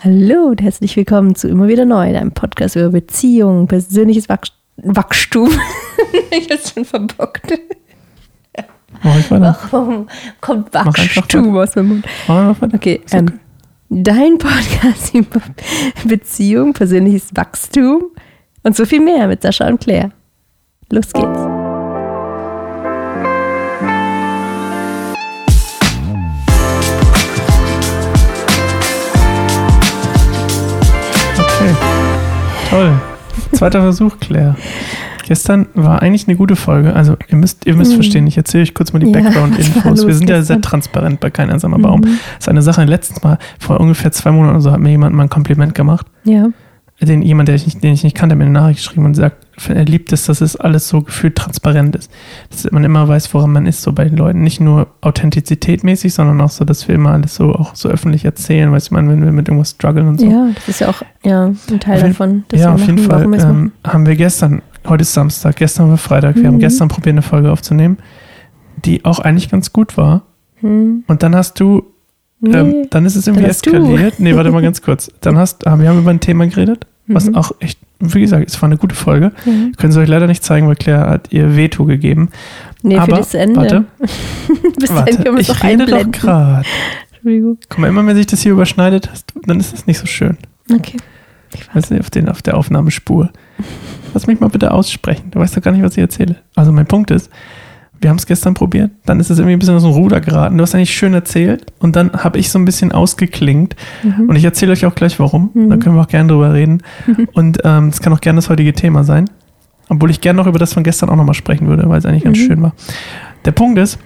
Hallo und herzlich willkommen zu Immer wieder neu, deinem Podcast über Beziehungen, persönliches Wach Wachstum. ich hab's schon verbockt. Warum kommt Wachstum aus meinem Mund? Okay, ähm, dein Podcast über Beziehung, persönliches Wachstum und so viel mehr mit Sascha und Claire. Los geht's. Toll. Zweiter Versuch, Claire. Gestern war eigentlich eine gute Folge. Also ihr müsst, ihr müsst mhm. verstehen, ich erzähle euch kurz mal die ja, Background-Infos. Wir sind gestern? ja sehr transparent bei Kein einsamer Baum. Mhm. Das ist eine Sache, letztes Mal, vor ungefähr zwei Monaten oder so, hat mir jemand mal ein Kompliment gemacht. Ja den jemand, der ich nicht, den ich nicht kannte, mir eine Nachricht geschrieben und sagt, er liebt es, dass es alles so gefühlt transparent ist. Dass man immer weiß, woran man ist, so bei den Leuten. Nicht nur Authentizität mäßig, sondern auch so, dass wir immer alles so auch so öffentlich erzählen, weißt du, wenn wir mit irgendwas strugglen und so. Ja, das ist ja auch ja, ein Teil auf davon. ja, auf jeden Fall ähm, haben wir gestern, heute ist Samstag, gestern war Freitag, wir mhm. haben gestern probiert, eine Folge aufzunehmen, die auch eigentlich ganz gut war. Mhm. Und dann hast du Nee, ähm, dann ist es irgendwie eskaliert. Du. Nee, warte mal ganz kurz. Dann hast, wir haben über ein Thema geredet, was mhm. auch echt, wie gesagt, es war eine gute Folge. Mhm. Können Sie euch leider nicht zeigen, weil Claire hat ihr Veto gegeben. Nee, Aber, für das Ende. Warte, Bis warte können wir ich rede doch gerade. Entschuldigung. Guck mal, immer wenn sich das hier überschneidet, dann ist das nicht so schön. Okay. Ich weiß nicht, auf, den, auf der Aufnahmespur. Lass mich mal bitte aussprechen. Du weißt doch gar nicht, was ich erzähle. Also mein Punkt ist, wir haben es gestern probiert, dann ist es irgendwie ein bisschen aus dem Ruder geraten. Du hast eigentlich schön erzählt und dann habe ich so ein bisschen ausgeklingt mhm. und ich erzähle euch auch gleich warum. Mhm. Da können wir auch gerne drüber reden. Mhm. Und ähm, es kann auch gerne das heutige Thema sein. Obwohl ich gerne noch über das von gestern auch nochmal sprechen würde, weil es eigentlich ganz mhm. schön war. Der Punkt ist,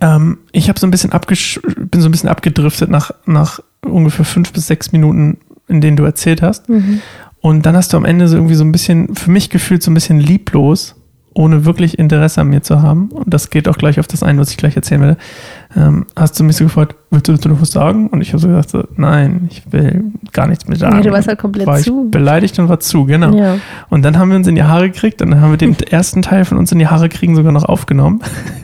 ähm, ich habe so ein bisschen bin so ein bisschen abgedriftet nach, nach ungefähr fünf bis sechs Minuten, in denen du erzählt hast. Mhm. Und dann hast du am Ende so irgendwie so ein bisschen, für mich gefühlt so ein bisschen lieblos ohne wirklich Interesse an mir zu haben, und das geht auch gleich auf das ein, was ich gleich erzählen werde, ähm, hast du mich so gefragt, willst du, du noch was sagen? Und ich habe so gesagt, so, nein, ich will gar nichts mehr sagen. Nee, du warst halt komplett war zu. beleidigt und war zu, genau. Ja. Und dann haben wir uns in die Haare gekriegt und dann haben wir den ersten Teil von uns in die Haare kriegen sogar noch aufgenommen.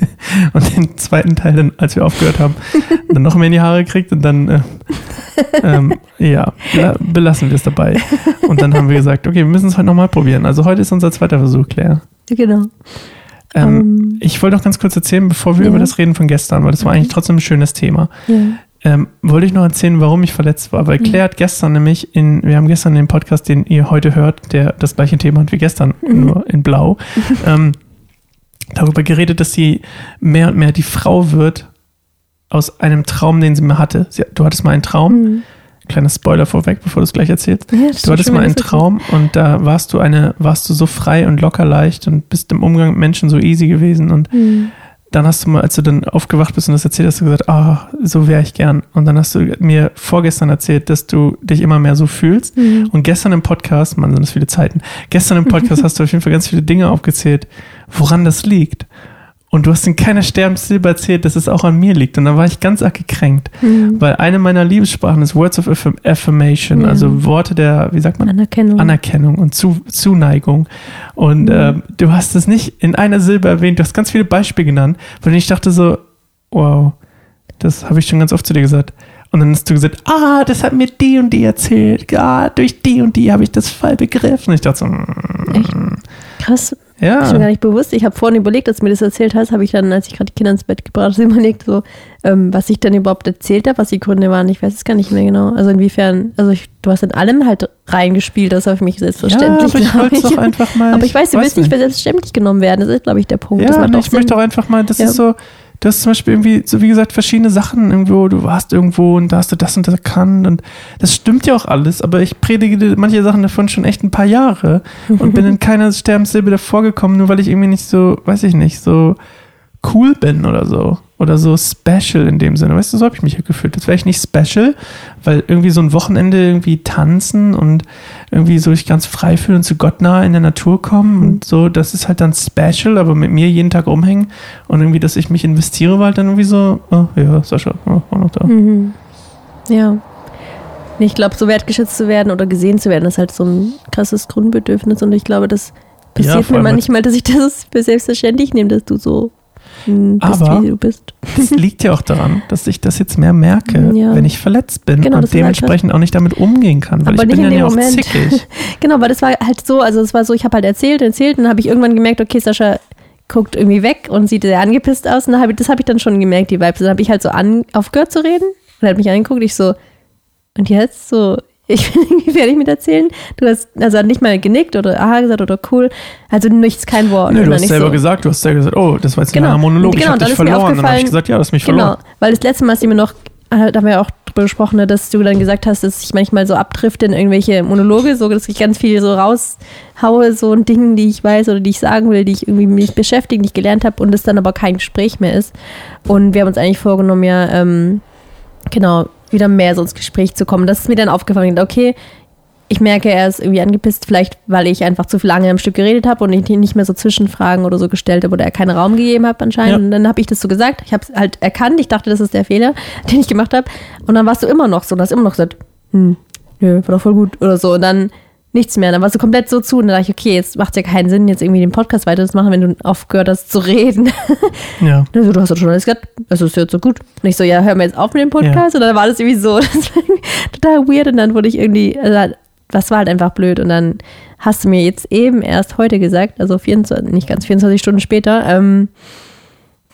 und den zweiten Teil dann, als wir aufgehört haben, dann noch mehr in die Haare gekriegt und dann, äh, ähm, ja, belassen wir es dabei. Und dann haben wir gesagt, okay, wir müssen es heute nochmal probieren. Also heute ist unser zweiter Versuch, Claire. Genau. Ähm, um, ähm, ich wollte noch ganz kurz erzählen, bevor wir ja. über das reden von gestern, weil das war eigentlich trotzdem ein schönes Thema. Ja. Ähm, wollte ich noch erzählen, warum ich verletzt war. Weil Claire hat gestern nämlich in, wir haben gestern den Podcast, den ihr heute hört, der das gleiche Thema hat wie gestern, mhm. nur in Blau, ähm, darüber geredet, dass sie mehr und mehr die Frau wird aus einem Traum, den sie mal hatte. Sie, du hattest mal einen Traum. Mhm kleiner Spoiler vorweg, bevor du es gleich erzählst. Ja, du hattest mal einen Traum und da warst du eine, warst du so frei und locker leicht und bist im Umgang mit Menschen so easy gewesen und mhm. dann hast du mal, als du dann aufgewacht bist und das erzählt hast, du gesagt, ah, oh, so wäre ich gern. Und dann hast du mir vorgestern erzählt, dass du dich immer mehr so fühlst. Mhm. Und gestern im Podcast, man sind das viele Zeiten, gestern im Podcast hast du auf jeden Fall ganz viele Dinge aufgezählt, woran das liegt. Und du hast in keiner Sterbenssilbe erzählt, dass es auch an mir liegt. Und da war ich ganz arg gekränkt. Mhm. Weil eine meiner Liebessprachen ist Words of Affirmation, ja. also Worte der, wie sagt man? Anerkennung. Anerkennung und Zu Zuneigung. Und mhm. äh, du hast es nicht in einer Silbe erwähnt. Du hast ganz viele Beispiele genannt, von denen ich dachte so, wow, das habe ich schon ganz oft zu dir gesagt. Und dann hast du gesagt, ah, das hat mir die und die erzählt. Ah, durch die und die habe ich das voll begriffen. Und ich dachte so, mm, Echt? Krass. Ja. Das ist mir gar nicht bewusst. Ich habe vorhin überlegt, als du mir das erzählt hast, habe ich dann, als ich gerade die Kinder ins Bett gebracht habe, überlegt, so, ähm, was ich dann überhaupt erzählt habe, was die Gründe waren. Ich weiß es gar nicht mehr genau. Also inwiefern, also ich, du hast in allem halt reingespielt, das war für mich selbstverständlich. Ja, aber ich, ich. Doch einfach mal, aber ich weiß, du willst nicht für selbstverständlich genommen werden. Das ist, glaube ich, der Punkt. Ja, nee, ich möchte auch einfach mal, das ja. ist so, du hast zum Beispiel irgendwie, so wie gesagt, verschiedene Sachen. Irgendwo, du warst irgendwo und da hast du das und das erkannt. Und das stimmt ja auch alles, aber ich predige manche Sachen davon schon echt ein paar Jahre und bin in keiner Sterbenssilbe davor gekommen, nur weil ich irgendwie nicht so, weiß ich nicht, so cool bin oder so oder so special in dem Sinne. Weißt du, so habe ich mich ja gefühlt. Jetzt wäre ich nicht special, weil irgendwie so ein Wochenende irgendwie tanzen und irgendwie so ich ganz frei fühlen und zu Gott nahe in der Natur kommen und so, das ist halt dann special, aber mit mir jeden Tag rumhängen und irgendwie, dass ich mich investiere, war halt dann irgendwie so, oh ja, Sascha, oh, auch noch da. Mhm. Ja. Ich glaube, so wertgeschätzt zu werden oder gesehen zu werden, ist halt so ein krasses Grundbedürfnis und ich glaube, das passiert ja, mir manchmal, dass ich das für selbstverständlich nehme, dass du so bist, Aber wie du bist. das liegt ja auch daran, dass ich das jetzt mehr merke, ja. wenn ich verletzt bin genau, und halt dementsprechend halt auch nicht damit umgehen kann, weil Aber ich bin dann ja auch Moment. zickig. genau, weil das war halt so, also es war so, ich habe halt erzählt, erzählt und dann habe ich irgendwann gemerkt, okay, Sascha guckt irgendwie weg und sieht sehr angepisst aus und hab, das habe ich dann schon gemerkt, die Vibes. Dann habe ich halt so an, aufgehört zu reden und hat mich angeguckt, ich so, und jetzt so, ich bin irgendwie fertig mit erzählen. Du hast also nicht mal genickt oder aha gesagt oder cool. Also nichts, kein Wort. Nee, du hast selber so. gesagt, du hast selber gesagt, oh, das war jetzt genau. ein Monolog, genau, ich habe dich verloren. Dann habe ich gesagt, ja, du hast mich genau, verloren. Weil das letzte Mal hast du mir noch, äh, da haben wir ja auch drüber gesprochen, ne, dass du dann gesagt hast, dass ich manchmal so abdrifte in irgendwelche Monologe, so dass ich ganz viel so raushaue, so ein Ding, die ich weiß oder die ich sagen will, die ich irgendwie mich beschäftige, die ich gelernt habe und es dann aber kein Gespräch mehr ist. Und wir haben uns eigentlich vorgenommen, ja, ähm, genau, wieder mehr so ins Gespräch zu kommen. Das ist mir dann aufgefallen. Okay, ich merke, er ist irgendwie angepisst, vielleicht weil ich einfach zu lange am Stück geredet habe und ich ihn nicht mehr so Zwischenfragen oder so gestellt habe oder er keinen Raum gegeben hat anscheinend. Ja. Und dann habe ich das so gesagt. Ich habe es halt erkannt. Ich dachte, das ist der Fehler, den ich gemacht habe. Und dann warst du immer noch so und hast immer noch gesagt, hm, nö, war doch voll gut oder so. Und dann nichts mehr. Dann warst du komplett so zu und dann dachte ich, okay, jetzt macht es ja keinen Sinn, jetzt irgendwie den Podcast weiter zu machen, wenn du aufgehört hast zu reden. Ja. Also, du hast doch schon alles gesagt, das ist jetzt so gut. Und ich so, ja, hör mal jetzt auf mit dem Podcast. Ja. Und dann war das irgendwie so, total weird. Und dann wurde ich irgendwie, also, das war halt einfach blöd. Und dann hast du mir jetzt eben erst heute gesagt, also 24, nicht ganz 24 Stunden später, ähm,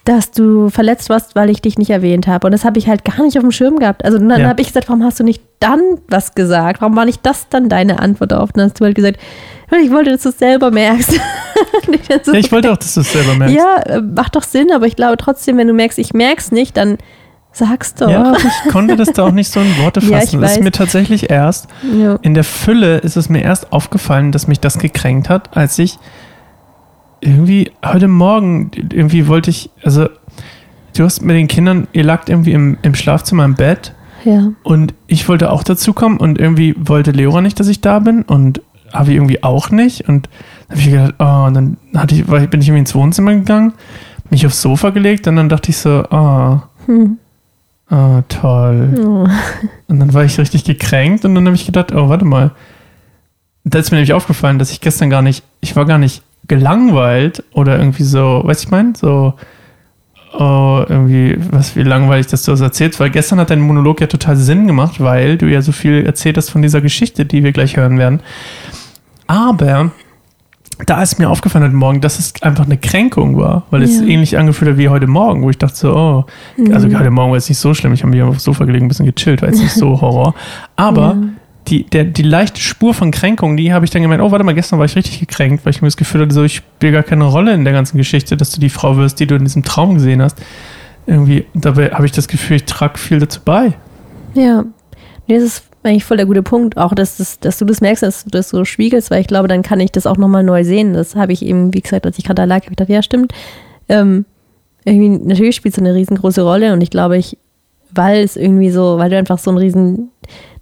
dass du verletzt warst, weil ich dich nicht erwähnt habe. Und das habe ich halt gar nicht auf dem Schirm gehabt. Also dann ja. habe ich gesagt, warum hast du nicht dann was gesagt? Warum war nicht das dann deine Antwort darauf? Und dann hast du halt gesagt, ich wollte, dass du es selber merkst. so, ja, ich wollte auch, dass du es selber merkst. Ja, äh, macht doch Sinn, aber ich glaube trotzdem, wenn du merkst, ich merke es nicht, dann sag's doch. Ja, ich konnte das da auch nicht so in Worte fassen. Ja, das weiß. ist mir tatsächlich erst, ja. in der Fülle ist es mir erst aufgefallen, dass mich das gekränkt hat, als ich irgendwie heute Morgen, irgendwie wollte ich, also du hast mit den Kindern, ihr lagt irgendwie im, im Schlafzimmer im Bett. Ja. Und ich wollte auch dazu kommen und irgendwie wollte Leora nicht, dass ich da bin und Avi irgendwie auch nicht. Und dann habe ich gedacht, oh, und dann hatte ich, bin ich irgendwie ins Wohnzimmer gegangen, mich aufs Sofa gelegt und dann dachte ich so, oh, hm. oh toll. Oh. Und dann war ich richtig gekränkt und dann habe ich gedacht, oh, warte mal. Da ist mir nämlich aufgefallen, dass ich gestern gar nicht, ich war gar nicht gelangweilt oder irgendwie so, weißt du, ich meine, so, oh, irgendwie, was wie langweilig, dass du das erzählst, weil gestern hat dein Monolog ja total Sinn gemacht, weil du ja so viel erzählt hast von dieser Geschichte, die wir gleich hören werden. Aber da ist mir aufgefallen heute Morgen, dass es einfach eine Kränkung war, weil es ja. ähnlich angefühlt hat wie heute Morgen, wo ich dachte so, oh, also mhm. heute Morgen war es nicht so schlimm, ich habe mich auf dem Sofa gelegen, ein bisschen gechillt, war jetzt nicht so Horror. Aber ja die, der, die leichte Spur von Kränkung, die habe ich dann gemeint, oh, warte mal, gestern war ich richtig gekränkt, weil ich mir das Gefühl hatte, so, ich spiele gar keine Rolle in der ganzen Geschichte, dass du die Frau wirst, die du in diesem Traum gesehen hast. Irgendwie, dabei habe ich das Gefühl, ich trage viel dazu bei. Ja, das ist eigentlich voll der gute Punkt, auch dass, das, dass du das merkst, dass du das so spiegelst, weil ich glaube, dann kann ich das auch nochmal neu sehen. Das habe ich eben, wie gesagt, als ich gerade da lag, habe ich gedacht, ja, stimmt. Ähm, irgendwie, natürlich spielt es eine riesengroße Rolle und ich glaube, ich, weil es irgendwie so, weil du einfach so ein riesen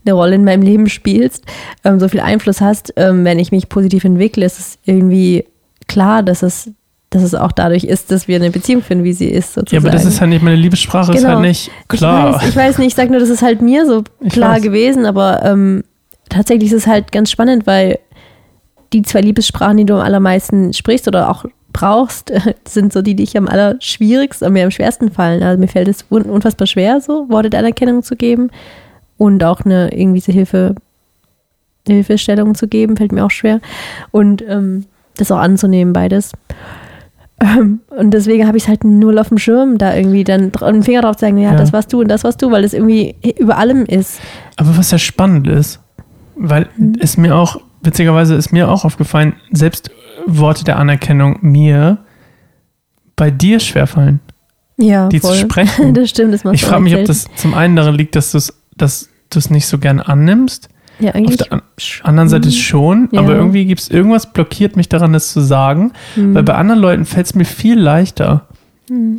eine Rolle in meinem Leben spielst, ähm, so viel Einfluss hast, ähm, wenn ich mich positiv entwickle, ist es irgendwie klar, dass es, dass es auch dadurch ist, dass wir eine Beziehung finden, wie sie ist. Sozusagen. Ja, aber das ist halt nicht, meine Liebessprache genau. ist halt genau. nicht klar. Ich weiß, ich weiß nicht, ich sage nur, das ist halt mir so klar gewesen, aber ähm, tatsächlich ist es halt ganz spannend, weil die zwei Liebessprachen, die du am allermeisten sprichst oder auch brauchst, sind so die, die ich am allerschwierigsten, mir am schwersten fallen. Also mir fällt es unfassbar schwer, so Worte der Anerkennung zu geben und auch eine irgendwie so Hilfe, Hilfestellung zu geben, fällt mir auch schwer. Und ähm, das auch anzunehmen, beides. Ähm, und deswegen habe ich es halt null auf dem Schirm, da irgendwie dann einen Finger drauf zu sagen, ja, ja, das warst du und das warst du, weil das irgendwie über allem ist. Aber was ja spannend ist, weil mhm. es mir auch, witzigerweise ist mir auch aufgefallen, selbst Worte der Anerkennung mir bei dir schwerfallen. Ja, die voll. zu sprechen. das stimmt, das macht Ich frage mich, ob das zum einen daran liegt, dass dass du es nicht so gern annimmst. Ja, eigentlich. Auf der an anderen Seite schon, ja. aber irgendwie gibt es irgendwas, blockiert mich daran, das zu sagen, mhm. weil bei anderen Leuten fällt es mir viel leichter. Mhm.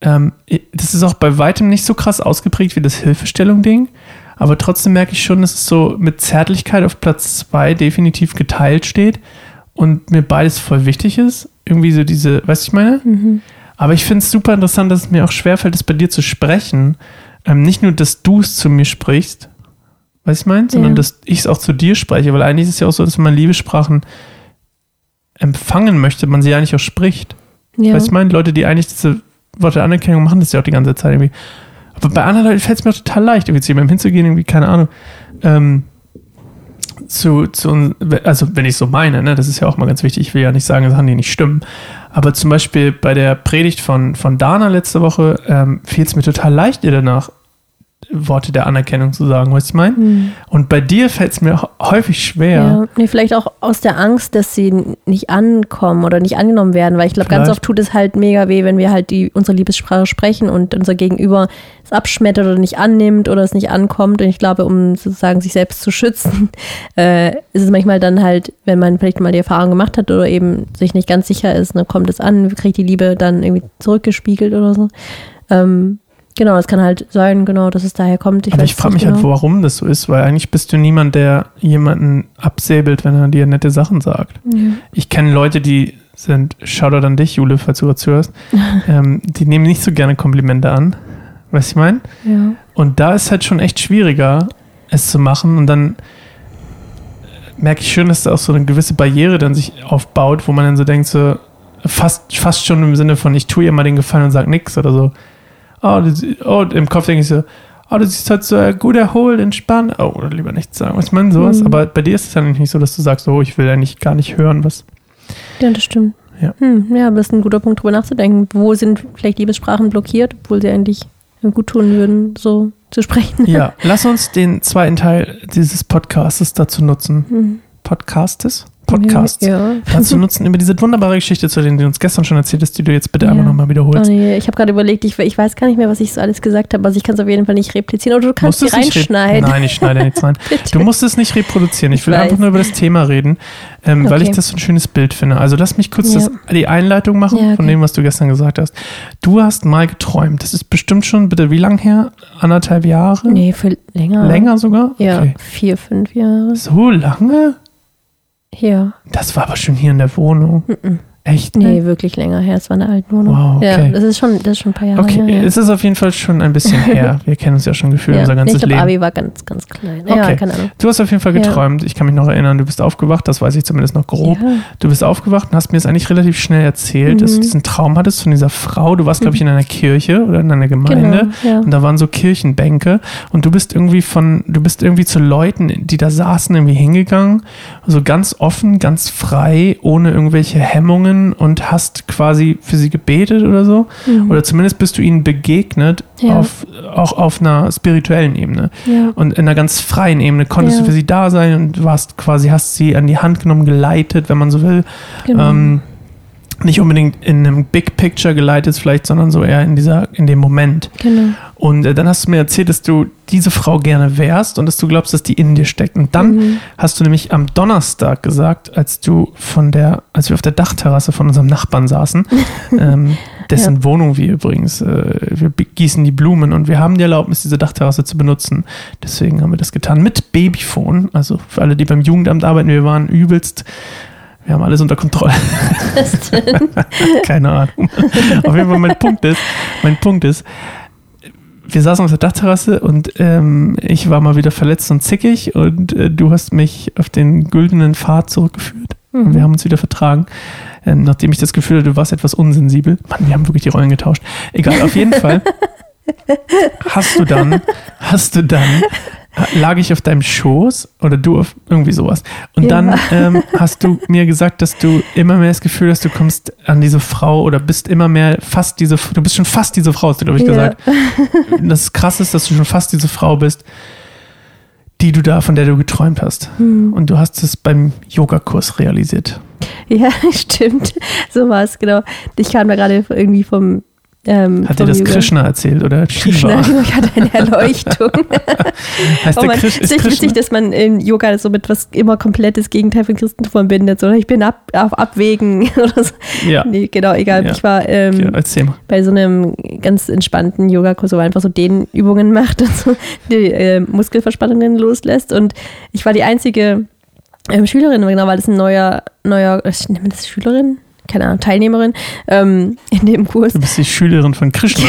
Ähm, das ist auch bei weitem nicht so krass ausgeprägt wie das Hilfestellung-Ding, aber trotzdem merke ich schon, dass es so mit Zärtlichkeit auf Platz zwei definitiv geteilt steht und mir beides voll wichtig ist. Irgendwie so diese, weißt du, ich meine? Mhm. Aber ich finde es super interessant, dass es mir auch schwerfällt, es bei dir zu sprechen, ähm, nicht nur, dass du es zu mir sprichst, was ich meine, sondern ja. dass ich es auch zu dir spreche, weil eigentlich ist es ja auch so, dass man Liebessprachen empfangen möchte, man sie eigentlich auch spricht. Ja. Weißt du, ich meine, Leute, die eigentlich diese Worte Anerkennung machen das ja auch die ganze Zeit irgendwie. Aber bei anderen Leuten fällt es mir total leicht, irgendwie zu jemandem hinzugehen, irgendwie, keine Ahnung, ähm, zu, zu, also wenn ich so meine, ne, das ist ja auch mal ganz wichtig, ich will ja nicht sagen, Sachen, die nicht stimmen, aber zum Beispiel bei der Predigt von, von Dana letzte Woche ähm, fiel es mir total leicht, ihr danach Worte der Anerkennung zu sagen, was ich meine. Mhm. Und bei dir fällt es mir häufig schwer. Ja, nee, vielleicht auch aus der Angst, dass sie nicht ankommen oder nicht angenommen werden, weil ich glaube, ganz oft tut es halt mega weh, wenn wir halt die, unsere Liebessprache sprechen und unser Gegenüber es abschmettert oder nicht annimmt oder es nicht ankommt. Und ich glaube, um sozusagen sich selbst zu schützen, äh, ist es manchmal dann halt, wenn man vielleicht mal die Erfahrung gemacht hat oder eben sich nicht ganz sicher ist, ne, kommt es an, kriegt die Liebe dann irgendwie zurückgespiegelt oder so. Ähm, Genau, es kann halt sein, genau, dass es daher kommt. Ich Aber ich frage mich halt, genau. halt, warum das so ist, weil eigentlich bist du niemand, der jemanden absäbelt, wenn er dir nette Sachen sagt. Ja. Ich kenne Leute, die sind, Shoutout an dich, Jule, falls du gerade zuhörst, ähm, die nehmen nicht so gerne Komplimente an. Weißt du, ich meine? Ja. Und da ist halt schon echt schwieriger, es zu machen. Und dann merke ich schon, dass da auch so eine gewisse Barriere dann sich aufbaut, wo man dann so denkt, so fast, fast schon im Sinne von, ich tue ihr mal den Gefallen und sag nichts oder so oh, oh, im Kopf denke ich so, oh, du siehst halt so gut erholt, entspannt. Oh, oder lieber nichts sagen. Was ich meine, sowas. Mhm. Aber bei dir ist es ja nicht so, dass du sagst, oh, ich will eigentlich gar nicht hören, was. Ja, das stimmt. Ja. Hm, ja, aber das ist ein guter Punkt, drüber nachzudenken. Wo sind vielleicht Liebessprachen blockiert, obwohl sie eigentlich gut tun würden, so zu sprechen. Ja, lass uns den zweiten Teil dieses Podcastes dazu nutzen. Mhm. Podcastes? Podcasts ja. dazu nutzen, über diese wunderbare Geschichte zu reden, die du uns gestern schon erzählt hast, die du jetzt bitte ja. einmal nochmal wiederholst. Oh nee, ich habe gerade überlegt, ich, ich, weiß gar nicht mehr, was ich so alles gesagt habe, also ich kann es auf jeden Fall nicht replizieren. Oder du kannst sie reinschneiden. Nein, ich schneide nichts rein. du musst es nicht reproduzieren. Ich will ich einfach nur über das Thema reden, ähm, okay. weil ich das so ein schönes Bild finde. Also lass mich kurz ja. das, die Einleitung machen okay. von dem, was du gestern gesagt hast. Du hast mal geträumt. Das ist bestimmt schon, bitte, wie lang her? Anderthalb Jahre? Nee, für länger. Länger sogar? Ja, okay. vier, fünf Jahre. So lange? Ja. Das war aber schon hier in der Wohnung. Mm -mm. Echt? Nee, wirklich länger her. Es war eine alte Wohnung. Wow, okay. Ja, das ist schon, das ist schon ein paar Jahre okay. her. Okay, es ist auf jeden Fall schon ein bisschen her. Wir kennen uns ja schon gefühlt ja. unser ganzes ich glaub, Leben. Abi war ganz, ganz klein. Okay. Ja, keine Ahnung. Du hast auf jeden Fall geträumt. Ja. Ich kann mich noch erinnern, du bist aufgewacht, das weiß ich zumindest noch grob. Ja. Du bist aufgewacht und hast mir das eigentlich relativ schnell erzählt, mhm. dass du diesen Traum hattest von dieser Frau. Du warst, glaube ich, in einer Kirche oder in einer Gemeinde. Genau, und da waren so Kirchenbänke und du bist irgendwie von, du bist irgendwie zu Leuten, die da saßen, irgendwie hingegangen. So ganz offen, ganz frei, ohne irgendwelche Hemmungen und hast quasi für sie gebetet oder so. Mhm. Oder zumindest bist du ihnen begegnet, ja. auf, auch auf einer spirituellen Ebene. Ja. Und in einer ganz freien Ebene konntest ja. du für sie da sein und warst quasi, hast sie an die Hand genommen, geleitet, wenn man so will. Genau. Ähm, nicht unbedingt in einem Big Picture geleitet vielleicht, sondern so eher in dieser, in dem Moment. Genau. Und äh, dann hast du mir erzählt, dass du diese Frau gerne wärst und dass du glaubst, dass die in dir steckt. Und dann mhm. hast du nämlich am Donnerstag gesagt, als du von der, als wir auf der Dachterrasse von unserem Nachbarn saßen, ähm, dessen ja. Wohnung wir übrigens, äh, wir gießen die Blumen und wir haben die Erlaubnis, diese Dachterrasse zu benutzen. Deswegen haben wir das getan mit Babyphone. Also für alle, die beim Jugendamt arbeiten, wir waren übelst wir haben alles unter Kontrolle. Was denn? Keine Ahnung. Auf jeden Fall, mein Punkt ist, mein Punkt ist, wir saßen auf der Dachterrasse und ähm, ich war mal wieder verletzt und zickig und äh, du hast mich auf den güldenen Pfad zurückgeführt. Mhm. Und wir haben uns wieder vertragen. Ähm, nachdem ich das Gefühl hatte, du warst etwas unsensibel. Mann, wir haben wirklich die Rollen getauscht. Egal, auf jeden Fall hast du dann, hast du dann lag ich auf deinem Schoß oder du auf irgendwie sowas. Und ja. dann ähm, hast du mir gesagt, dass du immer mehr das Gefühl hast, du kommst an diese Frau oder bist immer mehr fast diese, du bist schon fast diese Frau, hast du, glaube ich, ja. gesagt. Das krass ist, dass du schon fast diese Frau bist, die du da, von der du geträumt hast. Hm. Und du hast es beim Yogakurs realisiert. Ja, stimmt. So war es, genau. Ich kam da gerade irgendwie vom ähm, hat dir das Yoga. Krishna erzählt oder Shiva? Krishna ich hatte eine Erleuchtung. heißt oh man, Krish, ist, ist witzig, dass man in Yoga so mit was immer komplettes Gegenteil von Christentum verbindet. So, ich bin ab, auf Abwägen oder so. Ja. Nee, genau, egal. Ja. Ich war ähm, ja, bei so einem ganz entspannten Yogakurs, wo man einfach so Dehnübungen macht und so die äh, Muskelverspannungen loslässt. Und ich war die einzige ähm, Schülerin, genau, weil das ein neuer, neuer, ich nenne das Schülerin? Keine Ahnung, Teilnehmerin ähm, in dem Kurs. Du bist die Schülerin von Krishna.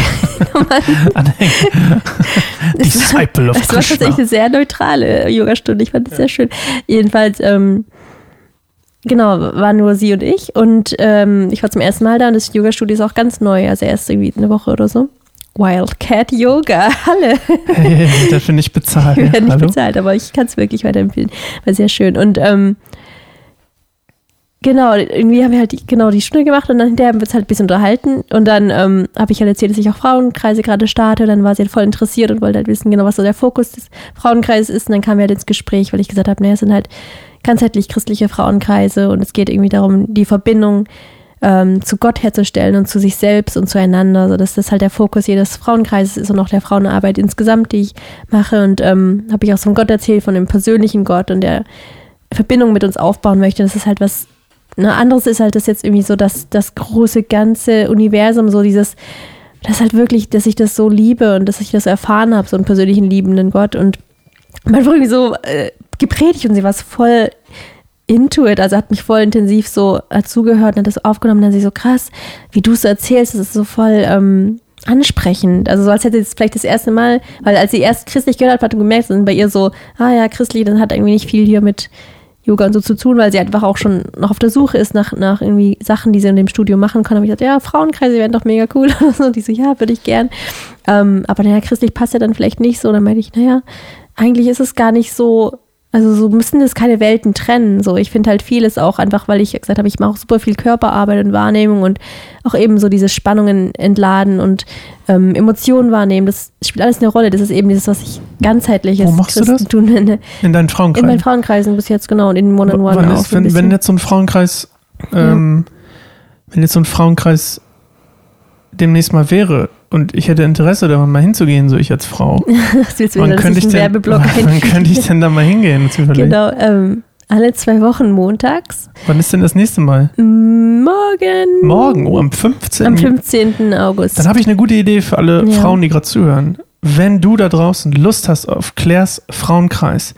Disciple of Krishna. Das war tatsächlich eine sehr neutrale Yogastunde. Ich fand das ja. sehr schön. Jedenfalls, ähm, genau, waren nur sie und ich. Und ähm, ich war zum ersten Mal da und das Yoga-Studio ist auch ganz neu, also erst irgendwie eine Woche oder so. Wildcat Yoga, Halle. Hey, dafür nicht bezahlt. Wir werden nicht Hallo? bezahlt, aber ich kann es wirklich weiterempfehlen. War sehr schön. Und ähm, genau, irgendwie haben wir halt die, genau die Stunde gemacht und dann hinterher haben wir uns halt ein bisschen unterhalten. Und dann ähm, habe ich halt erzählt, dass ich auch Frauenkreise gerade starte. Und dann war sie halt voll interessiert und wollte halt wissen, genau, was so der Fokus des Frauenkreises ist. Und dann kamen wir halt ins Gespräch, weil ich gesagt habe, naja, es sind halt ganzheitlich christliche Frauenkreise und es geht irgendwie darum, die Verbindung ähm, zu Gott herzustellen und zu sich selbst und zueinander. Also dass das halt der Fokus jedes Frauenkreises ist und auch der Frauenarbeit insgesamt, die ich mache. Und ähm, habe ich auch von Gott erzählt, von dem persönlichen Gott und der Verbindung mit uns aufbauen möchte. Das ist halt was ne, anderes ist halt das jetzt irgendwie so, dass das große ganze Universum, so dieses, das halt wirklich, dass ich das so liebe und dass ich das erfahren habe, so einen persönlichen liebenden Gott. Und man wurde irgendwie so äh, gepredigt und sie war voll into it, also hat mich voll intensiv so zugehört und hat das aufgenommen. Dann sie so krass, wie du es so erzählst, das ist so voll ähm, ansprechend. Also so als hätte sie es vielleicht das erste Mal, weil als sie erst christlich gehört hat, hat man gemerkt, und bei ihr so, ah ja, christlich, dann hat irgendwie nicht viel hier mit Yoga und so zu tun, weil sie einfach auch schon noch auf der Suche ist nach, nach irgendwie Sachen, die sie in dem Studio machen kann. Habe ich gesagt, ja, Frauenkreise wären doch mega cool. und die so, ja, würde ich gern. Ähm, aber naja, christlich passt ja dann vielleicht nicht so. Dann meinte ich, naja, eigentlich ist es gar nicht so also so müssen das keine Welten trennen. So, ich finde halt vieles auch einfach, weil ich gesagt habe, ich mache auch super viel Körperarbeit und Wahrnehmung und auch eben so diese Spannungen entladen und ähm, Emotionen wahrnehmen. Das spielt alles eine Rolle. Das ist eben dieses, was ich ganzheitlich Wo machst Christentum du das? nenne. In deinen Frauenkreisen? In meinen Frauenkreisen bis jetzt, genau. Und in One-on-One -on -One auch. Ist, wenn, wenn jetzt so ein Frauenkreis, ähm, ja. wenn jetzt so ein Frauenkreis demnächst mal wäre, und ich hätte Interesse, da mal hinzugehen, so ich als Frau. Willst du wann könnte ich denn, Werbeblock wann könnte ich denn da mal hingehen? Genau, ähm, alle zwei Wochen montags. Wann ist denn das nächste Mal? Morgen. Morgen, oh, am 15. Am 15. August. Dann habe ich eine gute Idee für alle ja. Frauen, die gerade zuhören. Wenn du da draußen Lust hast auf Claires Frauenkreis,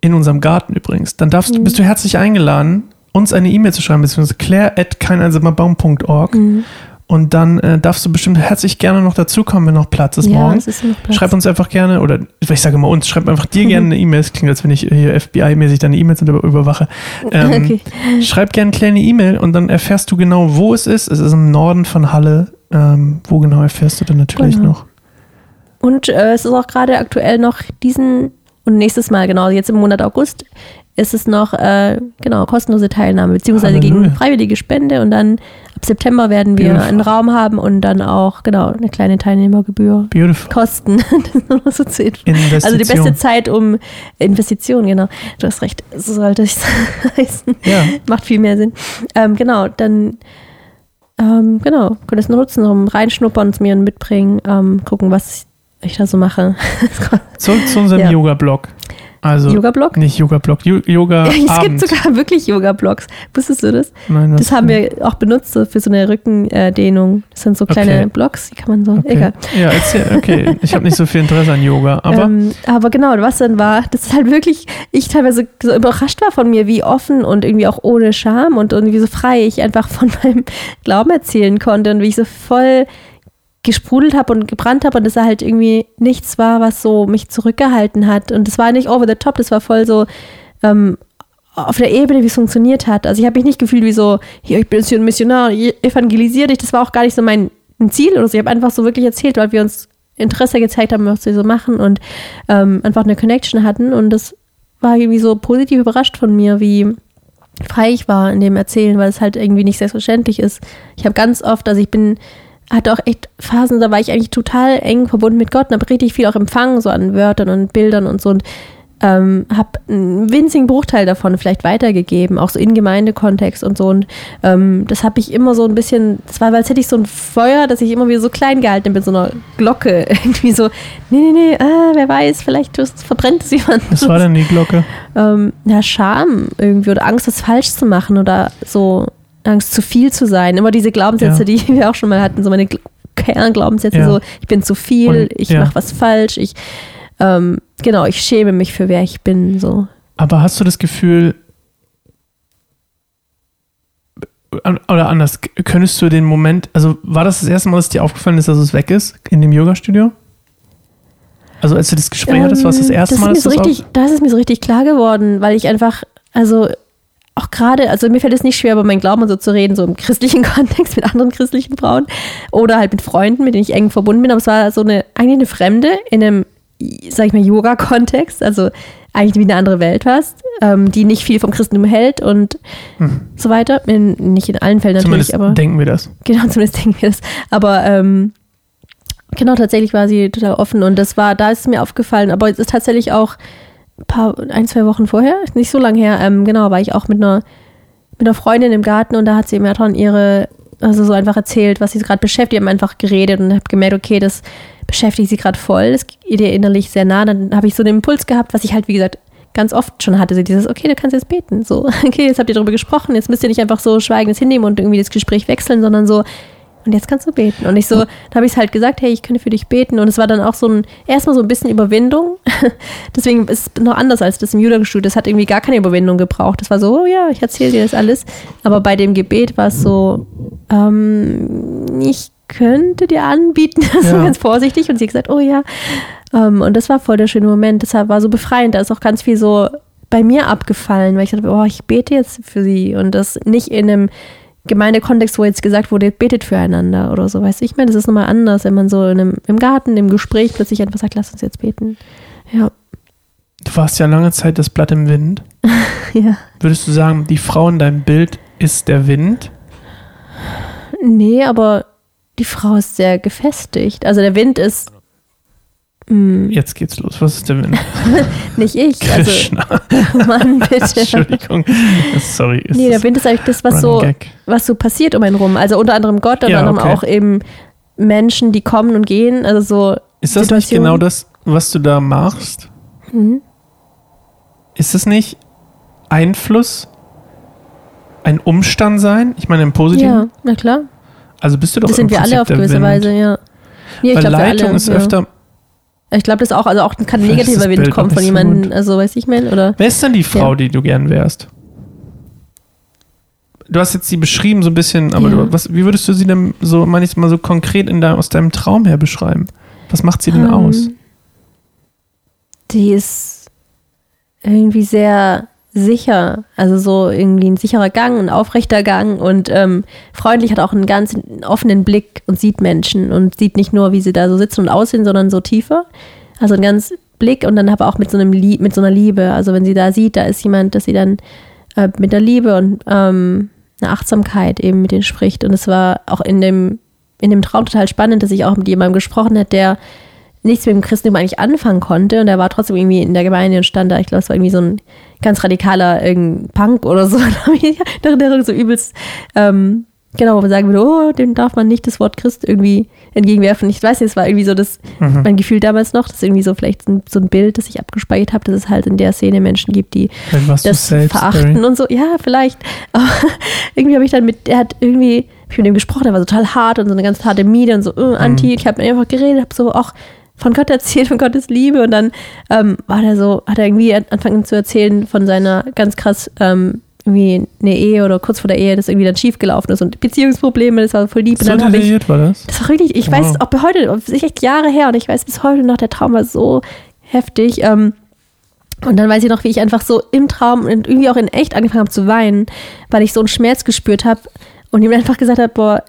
in unserem Garten übrigens, dann darfst, mhm. bist du herzlich eingeladen, uns eine E-Mail zu schreiben, beziehungsweise claire at keineinsamerbaum.org. Mhm. Und dann äh, darfst du bestimmt herzlich gerne noch dazukommen, wenn noch Platz ist ja, morgen. Ist Platz. Schreib uns einfach gerne, oder ich sage mal uns, schreib einfach dir gerne eine E-Mail. Es klingt, als wenn ich hier FBI-mäßig deine E-Mails überwache. Ähm, okay. Schreib gerne eine kleine E-Mail und dann erfährst du genau, wo es ist. Es ist im Norden von Halle. Ähm, wo genau erfährst du dann natürlich genau. noch? Und äh, es ist auch gerade aktuell noch diesen und nächstes Mal, genau, jetzt im Monat August, ist es noch, äh, genau, kostenlose Teilnahme, beziehungsweise Halleluja. gegen freiwillige Spende und dann ab September werden wir Beautiful. einen Raum haben und dann auch, genau, eine kleine Teilnehmergebühr. Beautiful. Kosten. so also die beste Zeit um Investitionen, genau. Du hast recht, so sollte es heißen. Ja. Macht viel mehr Sinn. Ähm, genau, dann ähm, genau, könnt es nutzen, um reinschnuppern, es mir mitbringen, ähm, gucken, was ich da so mache. Zurück zu unserem ja. Yoga-Blog. Also Yoga-Blog? Nicht Yoga-Blog, Yoga. es Abend. gibt sogar wirklich Yoga-Blogs. Wusstest du das? Nein, das haben wir auch benutzt so für so eine Rückendehnung. Das sind so kleine okay. Blogs, die kann man so. Okay. Egal. Ja, erzähl, okay. Ich habe nicht so viel Interesse an Yoga, aber. Ähm, aber genau, was dann war, das ist halt wirklich, ich teilweise so überrascht war von mir, wie offen und irgendwie auch ohne Scham und irgendwie so frei ich einfach von meinem Glauben erzählen konnte und wie ich so voll gesprudelt habe und gebrannt habe und das halt irgendwie nichts war, was so mich zurückgehalten hat. Und das war nicht over the top, das war voll so ähm, auf der Ebene, wie es funktioniert hat. Also ich habe mich nicht gefühlt wie so, hier, ich bin jetzt hier ein Missionar, evangelisiere dich. Das war auch gar nicht so mein Ziel oder so. Ich habe einfach so wirklich erzählt, weil wir uns Interesse gezeigt haben, was wir so machen und ähm, einfach eine Connection hatten. Und das war irgendwie so positiv überrascht von mir, wie frei ich war in dem Erzählen, weil es halt irgendwie nicht selbstverständlich ist. Ich habe ganz oft, also ich bin hatte auch echt Phasen, da war ich eigentlich total eng verbunden mit Gott und habe richtig viel auch empfangen, so an Wörtern und Bildern und so. Und ähm, habe einen winzigen Bruchteil davon vielleicht weitergegeben, auch so in Gemeindekontext und so. Und ähm, das habe ich immer so ein bisschen, das war, als hätte ich so ein Feuer, dass ich immer wieder so klein gehalten bin, so einer Glocke. Irgendwie so, nee, nee, nee, ah, wer weiß, vielleicht verbrennt es jemand. Was war denn die Glocke? Ähm, ja, Scham irgendwie oder Angst, was falsch zu machen oder so Angst, zu viel zu sein. Immer diese Glaubenssätze, ja. die wir auch schon mal hatten, so meine Kernglaubenssätze, ja. so ich bin zu viel, Und, ich ja. mache was falsch, ich ähm, genau, ich schäme mich für wer ich bin. So. Aber hast du das Gefühl, oder anders, könntest du den Moment, also war das das erste Mal, dass dir aufgefallen ist, dass es weg ist in dem Yoga-Studio? Also als du das Gespräch ähm, hattest, war es das erste das Mal, dass so richtig, Da ist es mir so richtig klar geworden, weil ich einfach, also auch gerade, also mir fällt es nicht schwer, über meinen Glauben so zu reden, so im christlichen Kontext mit anderen christlichen Frauen oder halt mit Freunden, mit denen ich eng verbunden bin. Aber es war so eine, eigentlich eine Fremde in einem, sag ich mal, Yoga-Kontext, also eigentlich wie eine andere Welt hast, ähm, die nicht viel vom Christentum hält und hm. so weiter. In, nicht in allen Fällen natürlich, zumindest aber. denken wir das. Genau, zumindest denken wir das. Aber ähm, genau, tatsächlich war sie total offen und das war, da ist es mir aufgefallen, aber es ist tatsächlich auch paar, ein, zwei Wochen vorher, nicht so lange her, ähm, genau, war ich auch mit einer, mit einer Freundin im Garten und da hat sie im Marathon ihre, also so einfach erzählt, was sie gerade beschäftigt, haben einfach geredet und habe gemerkt, okay, das beschäftigt sie gerade voll, das geht ihr innerlich sehr nah. Dann habe ich so den Impuls gehabt, was ich halt, wie gesagt, ganz oft schon hatte, so dieses, okay, du kannst jetzt beten, so, okay, jetzt habt ihr darüber gesprochen, jetzt müsst ihr nicht einfach so schweigendes hinnehmen und irgendwie das Gespräch wechseln, sondern so, und jetzt kannst du beten. Und ich so, da habe ich es halt gesagt, hey, ich könnte für dich beten. Und es war dann auch so ein, erstmal so ein bisschen Überwindung. Deswegen ist es noch anders als das im Juda-Studio. Das hat irgendwie gar keine Überwindung gebraucht. Das war so, oh ja, ich erzähle dir das alles. Aber bei dem Gebet war es so, ähm, ich könnte dir anbieten, so ja. ganz vorsichtig. Und sie hat gesagt, oh ja. Ähm, und das war voll der schöne Moment. Deshalb war so befreiend. Da ist auch ganz viel so bei mir abgefallen, weil ich dachte, oh, ich bete jetzt für sie. Und das nicht in einem Gemeindekontext, wo jetzt gesagt wurde, betet füreinander oder so, weißt du? Ich meine, das ist nochmal anders, wenn man so in einem, im Garten, im Gespräch plötzlich einfach sagt, lass uns jetzt beten. Ja. Du warst ja lange Zeit das Blatt im Wind. ja. Würdest du sagen, die Frau in deinem Bild ist der Wind? Nee, aber die Frau ist sehr gefestigt. Also der Wind ist. Jetzt geht's los. Was ist der Wind? Nicht ich. Also, Krishna. Also, Mann, bitte. Entschuldigung. Sorry. Nee, der Wind ist eigentlich das, was so, was so passiert um einen rum. Also unter anderem Gott, unter ja, anderem okay. auch eben Menschen, die kommen und gehen. Also so. Ist das nicht genau das, was du da machst? Mhm. Ist das nicht Einfluss, ein Umstand sein? Ich meine im Positiven? Ja, na klar. Also bist du doch Das sind wir alle auf gewisse Wind. Weise, ja. Nee, Weil glaub, Leitung alle, ist ja. öfter ich glaube, das auch, also auch kann ein negativer Wind kommen von jemandem, also weiß ich mein, oder? Wer ist denn die Frau, ja. die du gern wärst? Du hast jetzt sie beschrieben so ein bisschen, aber ja. du, was, wie würdest du sie denn so, meine ich mal so konkret in der, aus deinem Traum her beschreiben? Was macht sie denn um, ähm, aus? Die ist irgendwie sehr sicher, also so irgendwie ein sicherer Gang, ein aufrechter Gang und ähm, freundlich hat auch einen ganz offenen Blick und sieht Menschen und sieht nicht nur, wie sie da so sitzen und aussehen, sondern so tiefer. Also ein ganz Blick und dann aber auch mit so einem Lie mit so einer Liebe. Also wenn sie da sieht, da ist jemand, dass sie dann äh, mit der Liebe und ähm, einer Achtsamkeit eben mit denen spricht. Und es war auch in dem in dem Traum total spannend, dass ich auch mit jemandem gesprochen habe, der nichts mit dem Christentum eigentlich anfangen konnte und er war trotzdem irgendwie in der Gemeinde und stand da, ich glaube, es war irgendwie so ein ganz radikaler Punk oder so, der so übelst, ähm, genau, wo man sagen würde, oh, dem darf man nicht das Wort Christ irgendwie entgegenwerfen. Ich weiß nicht, es war irgendwie so das, mhm. mein Gefühl damals noch, dass irgendwie so vielleicht so ein Bild, das ich abgespeichert habe, dass es halt in der Szene Menschen gibt, die das verachten Story. und so. Ja, vielleicht. Aber irgendwie habe ich dann mit, er hat irgendwie, ich mit ihm gesprochen, er war total hart und so eine ganz harte Miete und so uh, anti. Mhm. Ich habe einfach geredet, habe so auch von Gott erzählt, von Gottes Liebe. Und dann ähm, war der so, hat er irgendwie angefangen zu erzählen von seiner ganz krass ähm, irgendwie eine Ehe oder kurz vor der Ehe, das irgendwie dann schiefgelaufen ist und Beziehungsprobleme, das war voll lieb. So und dann ich, war das? Das war richtig, ich wow. weiß auch bis heute, echt Jahre her und ich weiß bis heute noch, der Traum war so heftig. Ähm, und dann weiß ich noch, wie ich einfach so im Traum und irgendwie auch in echt angefangen habe zu weinen, weil ich so einen Schmerz gespürt habe und ihm einfach gesagt habe, boah,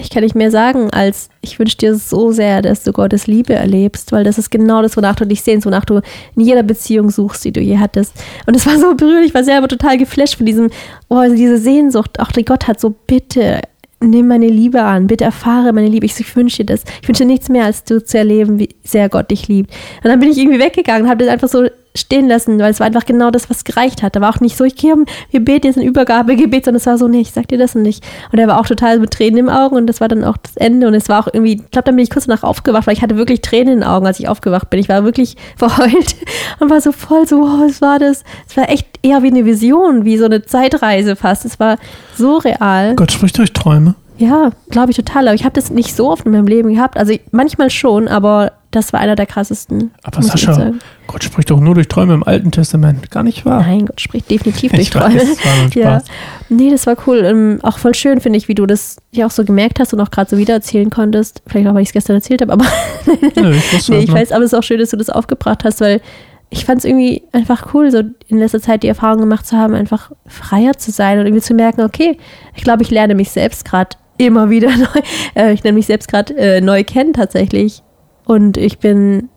ich kann nicht mehr sagen, als ich wünsche dir so sehr, dass du Gottes Liebe erlebst, weil das ist genau das, wonach du dich sehnst, wonach du in jeder Beziehung suchst, die du je hattest. Und es war so berührend, ich war selber total geflasht von diesem, oh, also diese Sehnsucht, auch die Gott hat so, bitte, nimm meine Liebe an, bitte erfahre meine Liebe. Ich, ich wünsche dir das. Ich wünsche nichts mehr, als du zu erleben, wie sehr Gott dich liebt. Und dann bin ich irgendwie weggegangen habe das einfach so stehen lassen, weil es war einfach genau das, was gereicht hat. Da war auch nicht so, ich gehe, wir beten jetzt ein Übergabegebet, sondern es war so, nee, ich sag dir das nicht. Und er war auch total mit Tränen im Augen und das war dann auch das Ende. Und es war auch irgendwie, ich glaube, dann bin ich kurz danach aufgewacht, weil ich hatte wirklich Tränen in den Augen, als ich aufgewacht bin. Ich war wirklich verheult und war so voll so, wow, was war das? Es war echt eher wie eine Vision, wie so eine Zeitreise fast. Es war so real. Gott spricht durch Träume. Ja, glaube ich total. Aber ich habe das nicht so oft in meinem Leben gehabt. Also manchmal schon, aber das war einer der krassesten. Aber Sascha, Gott spricht doch nur durch Träume im Alten Testament. Gar nicht wahr? Nein, Gott spricht definitiv durch ich Träume. Weiß, das war ja. Nee, das war cool. Ähm, auch voll schön, finde ich, wie du das ja auch so gemerkt hast und auch gerade so wieder erzählen konntest. Vielleicht auch, weil ich es gestern erzählt habe, aber Nö, ich, nee, ich weiß, aber es ist auch schön, dass du das aufgebracht hast, weil ich fand es irgendwie einfach cool, so in letzter Zeit die Erfahrung gemacht zu haben, einfach freier zu sein und irgendwie zu merken, okay, ich glaube, ich lerne mich selbst gerade immer wieder neu, äh, ich lerne mich selbst gerade äh, neu kennen tatsächlich. Und ich bin,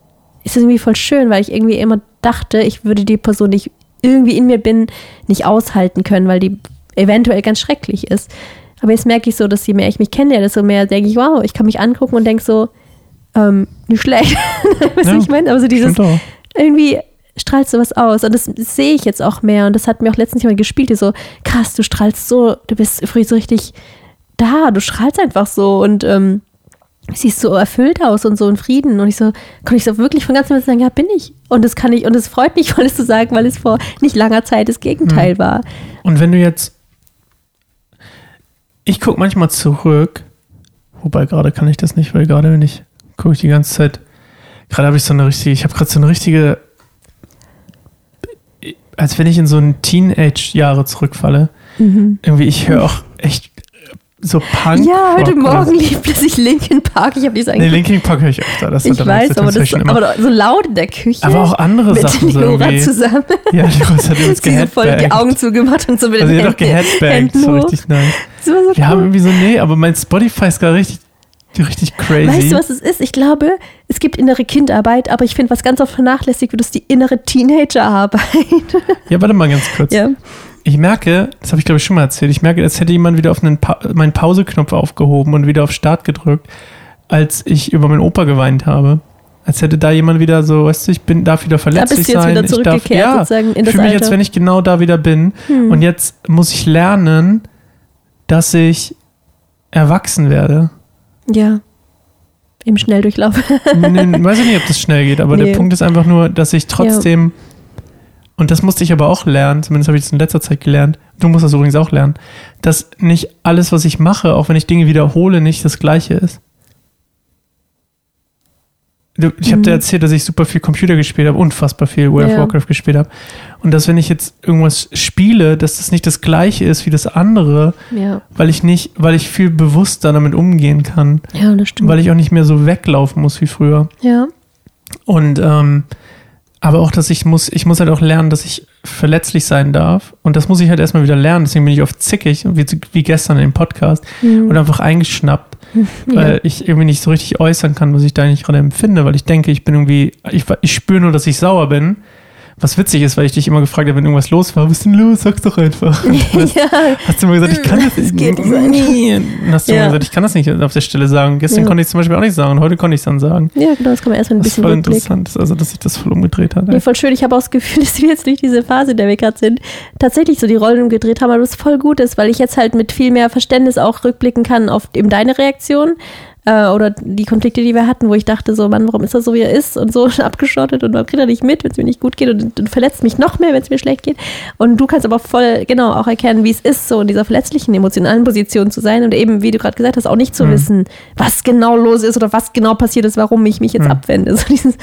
ist irgendwie voll schön, weil ich irgendwie immer dachte, ich würde die Person, die ich irgendwie in mir bin, nicht aushalten können, weil die eventuell ganz schrecklich ist. Aber jetzt merke ich so, dass je mehr ich mich kenne, desto mehr denke ich, wow, ich kann mich angucken und denke so, ähm, nicht schlecht. weißt ja, ich meine? Aber so dieses, irgendwie strahlst du was aus. Und das, das, sehe ich jetzt auch mehr. Und das hat mir auch letztens jemand gespielt, die so, krass, du strahlst so, du bist so richtig da, du strahlst einfach so und ähm, siehst so erfüllt aus und so in Frieden. Und ich so, konnte ich so wirklich von ganzem Herzen sagen, ja, bin ich. Und das kann ich, und es freut mich, voll es zu sagen, weil es vor nicht langer Zeit das Gegenteil mhm. war. Und wenn du jetzt, ich gucke manchmal zurück, wobei gerade kann ich das nicht, weil gerade wenn ich, gucke ich die ganze Zeit, gerade habe ich so eine richtige, ich habe gerade so eine richtige, als wenn ich in so ein Teenage-Jahre zurückfalle. Mhm. Irgendwie, ich höre auch echt so Punk. Ja, heute Morgen lief plötzlich Linkin Park. Ich habe die Nee, Linkin Park höre ich öfter. Das ich weiß, aber, das, aber so laut in der Küche. Aber auch andere mit Sachen. Mit Nora zusammen. Ja, die hat übrigens Sie so voll die Augen zugemacht und so mit also den Händen. Also doch geheadbangt, so richtig nice. So Wir cool. haben irgendwie so, nee, aber mein Spotify ist gerade richtig Richtig crazy. Weißt du, was es ist? Ich glaube, es gibt innere Kindarbeit, aber ich finde, was ganz oft vernachlässigt wird, ist die innere Teenagerarbeit. Ja, warte mal ganz kurz. Ja ich merke, das habe ich glaube ich schon mal erzählt, ich merke, als hätte jemand wieder auf einen pa meinen Pauseknopf aufgehoben und wieder auf Start gedrückt, als ich über meinen Opa geweint habe. Als hätte da jemand wieder so, weißt du, ich bin, darf wieder verletzlich da bist du jetzt Wieder zurückgekehrt, ich darf, ja, sozusagen in das fühle mich, als wenn ich genau da wieder bin. Hm. Und jetzt muss ich lernen, dass ich erwachsen werde. Ja. Im Schnelldurchlauf. nee, weiß ich nicht, ob das schnell geht, aber nee. der Punkt ist einfach nur, dass ich trotzdem ja und das musste ich aber auch lernen, zumindest habe ich das in letzter Zeit gelernt, du musst das übrigens auch lernen, dass nicht alles, was ich mache, auch wenn ich Dinge wiederhole, nicht das gleiche ist. Ich habe dir mhm. erzählt, dass ich super viel Computer gespielt habe, unfassbar viel World of ja. Warcraft gespielt habe. Und dass wenn ich jetzt irgendwas spiele, dass das nicht das gleiche ist wie das andere, ja. weil ich nicht, weil ich viel bewusster damit umgehen kann. Ja, das stimmt. Weil ich auch nicht mehr so weglaufen muss wie früher. Ja. Und ähm, aber auch, dass ich muss, ich muss halt auch lernen, dass ich verletzlich sein darf. Und das muss ich halt erstmal wieder lernen. Deswegen bin ich oft zickig, wie, wie gestern im Podcast, mhm. und einfach eingeschnappt, weil ja. ich irgendwie nicht so richtig äußern kann, was ich da eigentlich gerade empfinde, weil ich denke, ich bin irgendwie, ich, ich spüre nur, dass ich sauer bin. Was witzig ist, weil ich dich immer gefragt habe, wenn irgendwas los war, was ist denn los? Sag's doch einfach. Ja. hast du immer gesagt, ich kann das nicht. Geht nicht. Und hast du ja. immer gesagt, ich kann das nicht auf der Stelle sagen. Gestern ja. konnte ich es zum Beispiel auch nicht sagen, heute konnte ich es dann sagen. Ja, genau, das kann man erstmal ein bisschen Das ist voll interessant, also dass sich das voll umgedreht hat. Ja, voll schön. Ich habe auch das Gefühl, dass wir jetzt durch diese Phase, in der wir gerade sind, tatsächlich so die Rollen umgedreht haben, aber das voll gut ist, weil ich jetzt halt mit viel mehr Verständnis auch rückblicken kann auf eben deine Reaktion äh, oder die Konflikte, die wir hatten, wo ich dachte so, Mann, warum ist er so, wie er ist und so abgeschottet und warum kriegt er nicht mit, wenn es mir nicht gut geht und, und verletzt mich noch mehr, wenn es mir schlecht geht. Und du kannst aber voll, genau, auch erkennen, wie es ist, so in dieser verletzlichen, emotionalen Position zu sein und eben, wie du gerade gesagt hast, auch nicht zu mhm. wissen, was genau los ist oder was genau passiert ist, warum ich mich jetzt mhm. abwende. So dieses,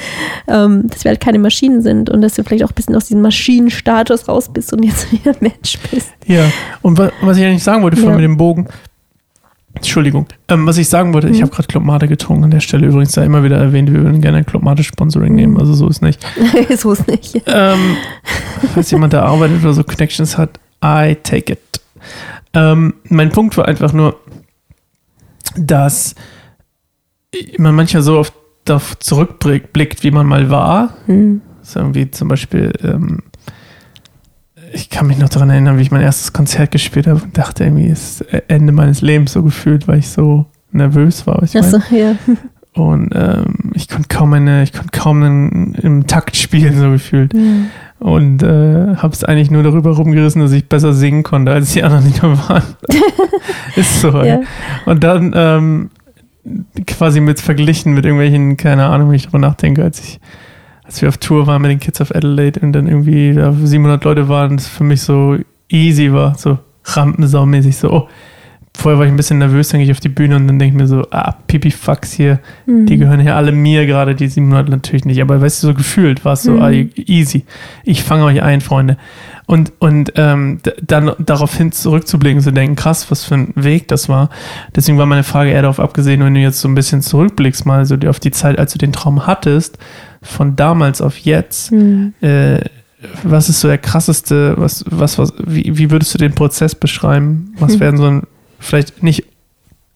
ähm, dass wir halt keine Maschinen sind und dass du vielleicht auch ein bisschen aus diesem Maschinenstatus raus bist und jetzt wieder Mensch bist. Ja, und was ich eigentlich sagen wollte ja. mit dem Bogen, Entschuldigung. Ähm, was ich sagen wollte, mhm. ich habe gerade Club Mate getrunken. An der Stelle übrigens da immer wieder erwähnt, wir würden gerne ein Club Mate Sponsoring nehmen. Also so ist nicht. so ist nicht. Ähm, falls jemand da arbeitet oder so Connections hat, I take it. Ähm, mein Punkt war einfach nur, dass man manchmal so oft darauf zurückblickt, wie man mal war. Mhm. So irgendwie zum Beispiel ähm, ich kann mich noch daran erinnern, wie ich mein erstes Konzert gespielt habe und dachte irgendwie, es ist Ende meines Lebens so gefühlt, weil ich so nervös war. Ich Achso, ja. Und ähm, ich konnte kaum eine, ich konnte kaum einen, im Takt spielen, so gefühlt. Mhm. Und äh, habe es eigentlich nur darüber rumgerissen, dass ich besser singen konnte, als die anderen, die da waren. ist so. Ja. Und dann ähm, quasi mit verglichen mit irgendwelchen, keine Ahnung, wie ich darüber nachdenke, als ich als wir auf Tour waren mit den Kids of Adelaide und dann irgendwie da 700 Leute waren, das für mich so easy war, so Rampensau-mäßig, so, oh, vorher war ich ein bisschen nervös, dann gehe ich auf die Bühne und dann denke ich mir so, ah, Pipi-Fax hier, mhm. die gehören hier alle mir gerade, die sieben Monate natürlich nicht. Aber weißt du, so gefühlt war es so, mhm. ah, easy. Ich fange euch ein, Freunde. Und, und ähm, dann daraufhin zurückzublicken, zu denken, krass, was für ein Weg das war. Deswegen war meine Frage eher darauf abgesehen, wenn du jetzt so ein bisschen zurückblickst, mal so auf die Zeit, als du den Traum hattest, von damals auf jetzt, mhm. äh, was ist so der krasseste, was, was, was, wie, wie würdest du den Prozess beschreiben? Was mhm. werden so ein vielleicht nicht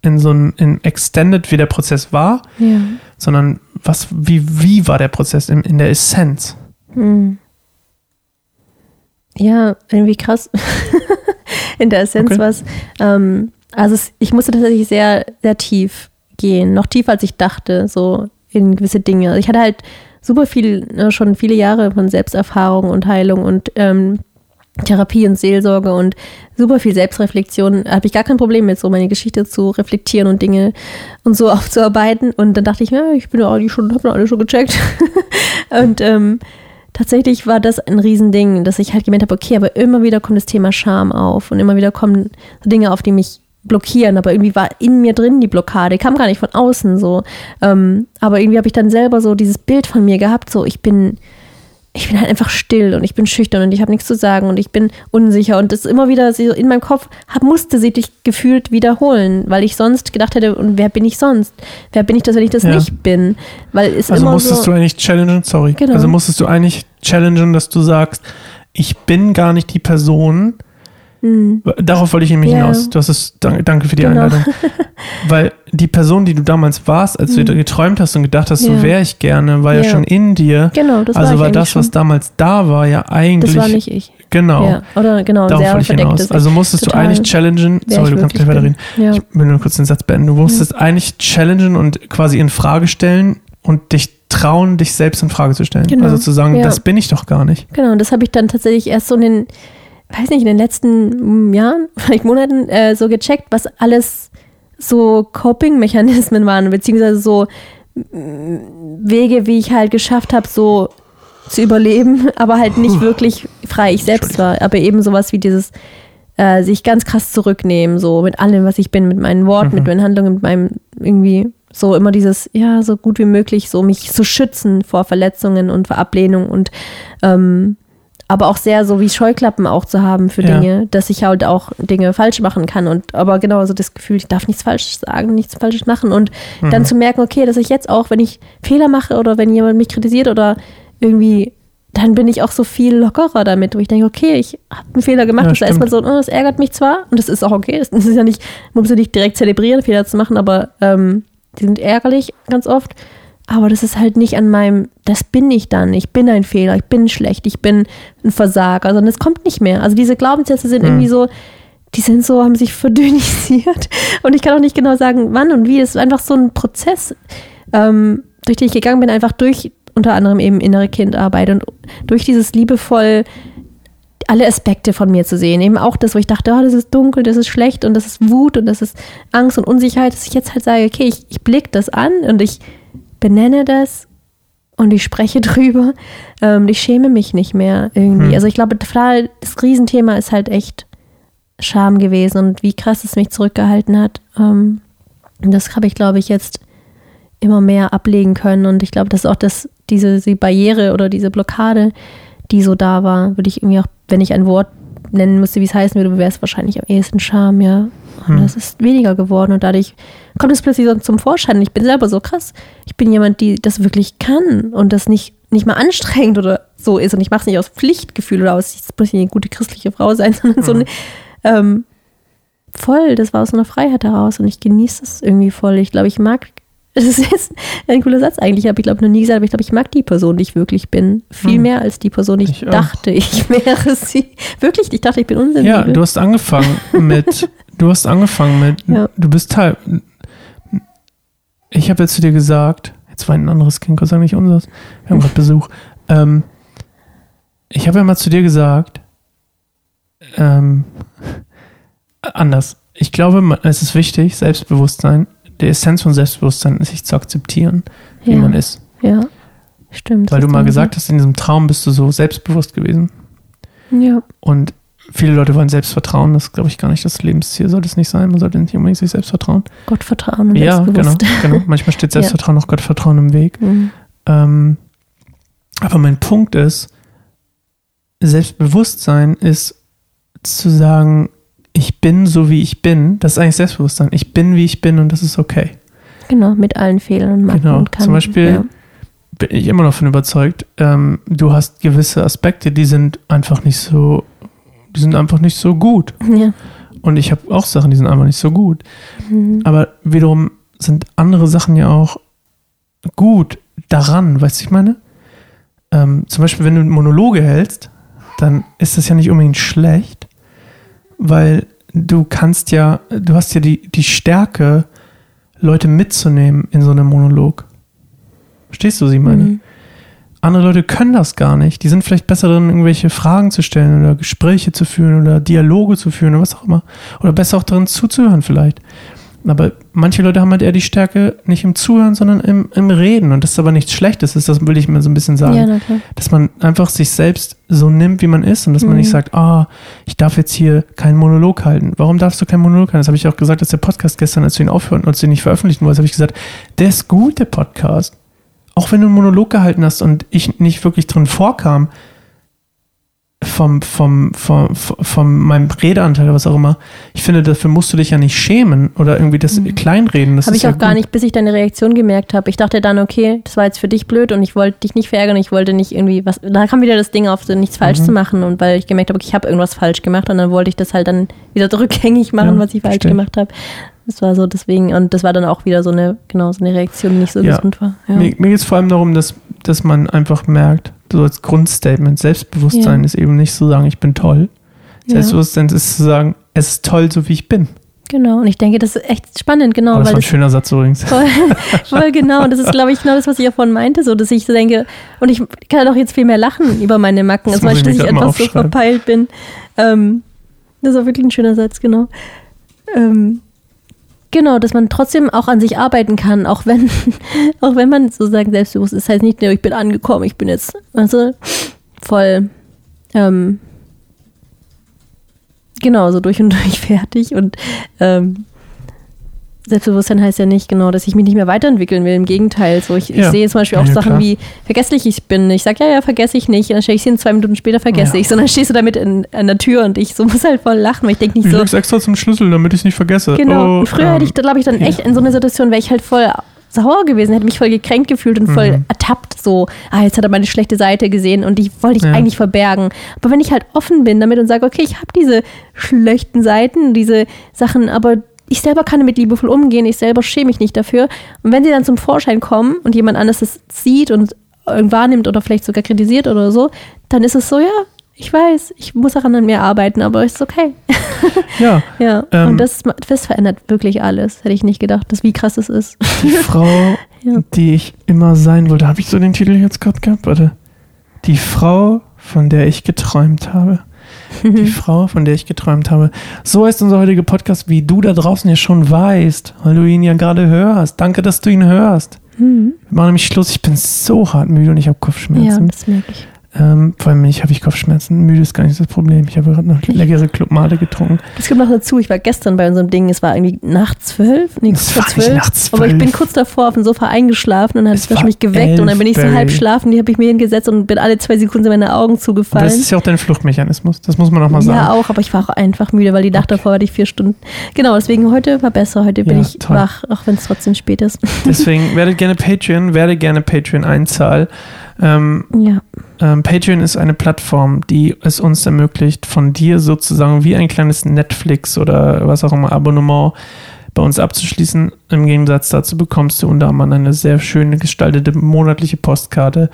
in so einem in Extended, wie der Prozess war, ja. sondern was, wie, wie war der Prozess in, in der Essenz? Hm. Ja, irgendwie krass. in der Essenz okay. war es. Ähm, also es, ich musste tatsächlich sehr, sehr tief gehen, noch tiefer als ich dachte, so in gewisse Dinge. Also ich hatte halt super viel, ne, schon viele Jahre von Selbsterfahrung und Heilung und ähm, Therapie und Seelsorge und super viel Selbstreflexion. Habe ich gar kein Problem mit, so meine Geschichte zu reflektieren und Dinge und so aufzuarbeiten. Und dann dachte ich, ja, ich bin ja auch schon, habe alle schon gecheckt. und ähm, tatsächlich war das ein Riesending, dass ich halt gemerkt habe, okay, aber immer wieder kommt das Thema Scham auf und immer wieder kommen Dinge auf, die mich blockieren, aber irgendwie war in mir drin die Blockade, kam gar nicht von außen so. Ähm, aber irgendwie habe ich dann selber so dieses Bild von mir gehabt, so ich bin ich bin halt einfach still und ich bin schüchtern und ich habe nichts zu sagen und ich bin unsicher und das immer wieder so in meinem Kopf hab, musste sie dich gefühlt wiederholen, weil ich sonst gedacht hätte, und wer bin ich sonst? Wer bin ich das, wenn ich das ja. nicht bin? Weil es also immer musstest so, du eigentlich challengen, sorry. Genau. Also musstest du eigentlich challengen, dass du sagst, ich bin gar nicht die Person, Mhm. Darauf wollte ich nämlich ja. hinaus. Du hast es, danke für die genau. Einladung. Weil die Person, die du damals warst, als mhm. du geträumt hast und gedacht hast, ja. so wäre ich gerne, war ja. ja. schon in dir. Genau, das Also war, war das, was damals da war, ja eigentlich. Das war nicht ich. Genau. Ja. Oder genau, Darauf sehr wollte ich hinaus. Also musstest du eigentlich challengen. Sorry, du kannst gleich weiterreden. Ich will nur kurz den Satz beenden. Du musstest eigentlich challengen und quasi in Frage stellen und dich trauen, dich selbst in Frage zu stellen. Genau. Also zu sagen, das bin ich doch gar nicht. Genau, und das habe ich dann tatsächlich erst so in den weiß nicht, in den letzten mm, Jahren, vielleicht Monaten äh, so gecheckt, was alles so Coping-Mechanismen waren, beziehungsweise so mm, Wege, wie ich halt geschafft habe, so zu überleben, aber halt nicht wirklich frei ich selbst war. Aber eben sowas wie dieses äh, sich ganz krass zurücknehmen, so mit allem, was ich bin, mit meinen Worten, mhm. mit meinen Handlungen, mit meinem irgendwie so immer dieses, ja, so gut wie möglich, so mich zu schützen vor Verletzungen und vor Ablehnung und ähm, aber auch sehr so wie Scheuklappen auch zu haben für ja. Dinge, dass ich halt auch Dinge falsch machen kann und aber genau so das Gefühl, ich darf nichts falsch sagen, nichts falsch machen und mhm. dann zu merken, okay, dass ich jetzt auch, wenn ich Fehler mache oder wenn jemand mich kritisiert oder irgendwie dann bin ich auch so viel lockerer damit, wo ich denke, okay, ich habe einen Fehler gemacht. Ja, das ist erstmal so, oh, das ärgert mich zwar und das ist auch okay. Das, ist ja nicht, man muss ja nicht direkt zelebrieren, Fehler zu machen, aber ähm, die sind ärgerlich ganz oft. Aber das ist halt nicht an meinem, das bin ich dann. Ich bin ein Fehler, ich bin schlecht, ich bin ein Versager, sondern es kommt nicht mehr. Also diese Glaubenssätze sind mhm. irgendwie so, die sind so, haben sich verdünnisiert. Und ich kann auch nicht genau sagen, wann und wie. Es ist einfach so ein Prozess, ähm, durch den ich gegangen bin, einfach durch unter anderem eben innere Kindarbeit und durch dieses liebevoll alle Aspekte von mir zu sehen. Eben auch das, wo ich dachte, oh, das ist dunkel, das ist schlecht und das ist Wut und das ist Angst und Unsicherheit, dass ich jetzt halt sage, okay, ich, ich blicke das an und ich benenne das und ich spreche drüber. Ähm, ich schäme mich nicht mehr irgendwie. Hm. Also ich glaube, das Riesenthema ist halt echt Scham gewesen und wie krass es mich zurückgehalten hat. Ähm, das habe ich, glaube ich, jetzt immer mehr ablegen können. Und ich glaube, dass auch das, diese die Barriere oder diese Blockade, die so da war, würde ich irgendwie auch, wenn ich ein Wort nennen müsste, wie es heißen würde, wäre es wahrscheinlich am ehesten Scham, ja. Und hm. das ist weniger geworden und dadurch kommt es plötzlich so zum Vorschein. Ich bin selber so krass. Ich bin jemand, die das wirklich kann und das nicht, nicht mal anstrengend oder so ist. Und ich mache es nicht aus Pflichtgefühl oder aus, ich muss nicht eine gute christliche Frau sein, sondern hm. so eine, ähm, voll, das war aus einer Freiheit heraus und ich genieße es irgendwie voll. Ich glaube, ich mag, das ist jetzt ein cooler Satz eigentlich, habe ich glaube noch nie gesagt, aber ich glaube, ich mag die Person, die ich wirklich bin, viel hm. mehr als die Person, die ich, ich dachte, ich wäre sie. Wirklich, ich dachte, ich bin unsensibel. Ja, du hast angefangen mit Du hast angefangen mit, ja. du bist Teil. Ich habe jetzt zu dir gesagt, jetzt war ein anderes Kind, Gott sei Dank nicht unseres. Wir haben gerade Besuch. Ähm, ich habe ja mal zu dir gesagt, ähm, anders. Ich glaube, es ist wichtig, Selbstbewusstsein, die Essenz von Selbstbewusstsein ist, sich zu akzeptieren, wie ja. man ist. Ja, stimmt. Weil du mal gesagt hast, in diesem Traum bist du so selbstbewusst gewesen. Ja. Und viele Leute wollen Selbstvertrauen. Das glaube ich gar nicht das Lebensziel. Sollte es nicht sein. Man sollte nicht unbedingt sich selbst vertrauen. Gott vertrauen und Ja, genau, genau. Manchmal steht Selbstvertrauen ja. auch Gottvertrauen im Weg. Mhm. Ähm, aber mein Punkt ist, Selbstbewusstsein ist zu sagen, ich bin so wie ich bin. Das ist eigentlich Selbstbewusstsein. Ich bin wie ich bin und das ist okay. Genau, mit allen Fehlern und Macken genau. und Zum Beispiel ja. bin ich immer noch davon überzeugt, ähm, du hast gewisse Aspekte, die sind einfach nicht so, die sind einfach nicht so gut. Ja. Und ich habe auch Sachen, die sind einfach nicht so gut. Mhm. Aber wiederum sind andere Sachen ja auch gut daran, weißt du, ich meine? Ähm, zum Beispiel, wenn du Monologe hältst, dann ist das ja nicht unbedingt schlecht, weil du kannst ja, du hast ja die, die Stärke, Leute mitzunehmen in so einem Monolog. Verstehst du, sie meine? Mhm. Andere Leute können das gar nicht. Die sind vielleicht besser darin, irgendwelche Fragen zu stellen oder Gespräche zu führen oder Dialoge zu führen oder was auch immer. Oder besser auch darin zuzuhören vielleicht. Aber manche Leute haben halt eher die Stärke nicht im Zuhören, sondern im, im Reden. Und das ist aber nichts Schlechtes, ist, das will ich mir so ein bisschen sagen. Ja, dass man einfach sich selbst so nimmt, wie man ist und dass mhm. man nicht mhm. sagt, ah, oh, ich darf jetzt hier keinen Monolog halten. Warum darfst du keinen Monolog halten? Das habe ich auch gesagt, dass der Podcast gestern, als du ihn aufhören, als du ihn nicht veröffentlichen wolltest, habe ich gesagt, der ist gut, der Podcast. Auch wenn du einen Monolog gehalten hast und ich nicht wirklich drin vorkam, vom, vom, vom, vom meinem Redeanteil oder was auch immer. Ich finde, dafür musst du dich ja nicht schämen oder irgendwie das mhm. kleinreden. Habe ich auch ja gar nicht, bis ich deine Reaktion gemerkt habe. Ich dachte dann, okay, das war jetzt für dich blöd und ich wollte dich nicht verärgern, ich wollte nicht irgendwie was. Da kam wieder das Ding auf, so nichts falsch mhm. zu machen und weil ich gemerkt habe, okay, ich habe irgendwas falsch gemacht und dann wollte ich das halt dann wieder rückgängig machen, ja, was ich falsch verstehe. gemacht habe. Das war so deswegen, und das war dann auch wieder so eine, genau, so eine Reaktion, die nicht so ja. gesund war. Ja. Mir, mir geht es vor allem darum, dass, dass man einfach merkt, so als Grundstatement, Selbstbewusstsein ja. ist eben nicht zu sagen, ich bin toll. Selbstbewusstsein ist zu sagen, es ist toll, so wie ich bin. Genau, und ich denke, das ist echt spannend, genau. Oh, das war ein das schöner Satz übrigens. Voll, voll genau, und das ist, glaube ich, genau das, was ich davon meinte, so, dass ich denke, und ich kann doch jetzt viel mehr lachen über meine Macken, das als dass ich etwas so verpeilt bin. Ähm, das ist auch wirklich ein schöner Satz, genau. Ähm, Genau, dass man trotzdem auch an sich arbeiten kann, auch wenn, auch wenn man sozusagen selbstbewusst ist. Das heißt nicht ich bin angekommen, ich bin jetzt also voll ähm, genau so durch und durch fertig und ähm, Selbstbewusstsein heißt ja nicht genau, dass ich mich nicht mehr weiterentwickeln will. Im Gegenteil, so ich, ja. ich sehe zum Beispiel auch ja, Sachen klar. wie vergesslich ich bin. Ich sage, ja, ja, vergesse ich nicht. Und dann stelle ich sie in zwei Minuten später vergesse ja. ich. Sondern stehst du damit in, an der Tür und ich so muss halt voll lachen, weil ich denke nicht ich so. Ich extra zum Schlüssel, damit ich es nicht vergesse. Genau. Oh, und früher ähm, hätte ich, glaube ich, dann echt in so einer Situation, wäre ich halt voll sauer gewesen, hätte mich voll gekränkt gefühlt und voll mhm. ertappt, so, ah, jetzt hat er meine schlechte Seite gesehen und die wollte ich ja. eigentlich verbergen. Aber wenn ich halt offen bin damit und sage, okay, ich habe diese schlechten Seiten, diese Sachen, aber ich selber kann damit liebevoll umgehen, ich selber schäme mich nicht dafür. Und wenn sie dann zum Vorschein kommen und jemand anderes das sieht und wahrnimmt oder vielleicht sogar kritisiert oder so, dann ist es so, ja, ich weiß, ich muss auch an mir arbeiten, aber es ist okay. Ja. ja. Ähm, und das, das verändert wirklich alles. Hätte ich nicht gedacht, dass, wie krass es ist. Die Frau, ja. die ich immer sein wollte, habe ich so den Titel jetzt gerade gehabt? Warte. Die Frau, von der ich geträumt habe. Die Frau, von der ich geträumt habe. So ist unser heutiger Podcast, wie du da draußen ja schon weißt, weil du ihn ja gerade hörst. Danke, dass du ihn hörst. Mhm. Wir machen nämlich Schluss. Ich bin so hart müde und ich habe Kopfschmerzen. Ja, das merke ich. Ähm, vor allem ich habe ich Kopfschmerzen. Müde ist gar nicht das Problem. Ich habe gerade noch leckere Clubmale getrunken. Das kommt noch dazu. Ich war gestern bei unserem Ding. Es war irgendwie nach zwölf. Nee, es war zwölf. Nach zwölf. Aber ich bin kurz davor auf dem Sofa eingeschlafen und dann hat es mich geweckt. Und dann bin ich so halb schlafen. Die habe ich mir hingesetzt und bin alle zwei Sekunden meine Augen zugefallen. Und das ist ja auch dein Fluchtmechanismus. Das muss man auch mal sagen. Ja, auch. Aber ich war auch einfach müde, weil die Nacht okay. davor hatte ich vier Stunden. Genau, deswegen heute war besser. Heute bin ja, ich toll. wach, auch wenn es trotzdem spät ist. Deswegen werdet gerne Patreon, werde gerne Patreon einzahlen. Ähm, ja. ähm, Patreon ist eine Plattform, die es uns ermöglicht, von dir sozusagen wie ein kleines Netflix oder was auch immer Abonnement bei uns abzuschließen. Im Gegensatz dazu bekommst du unter anderem eine sehr schöne gestaltete monatliche Postkarte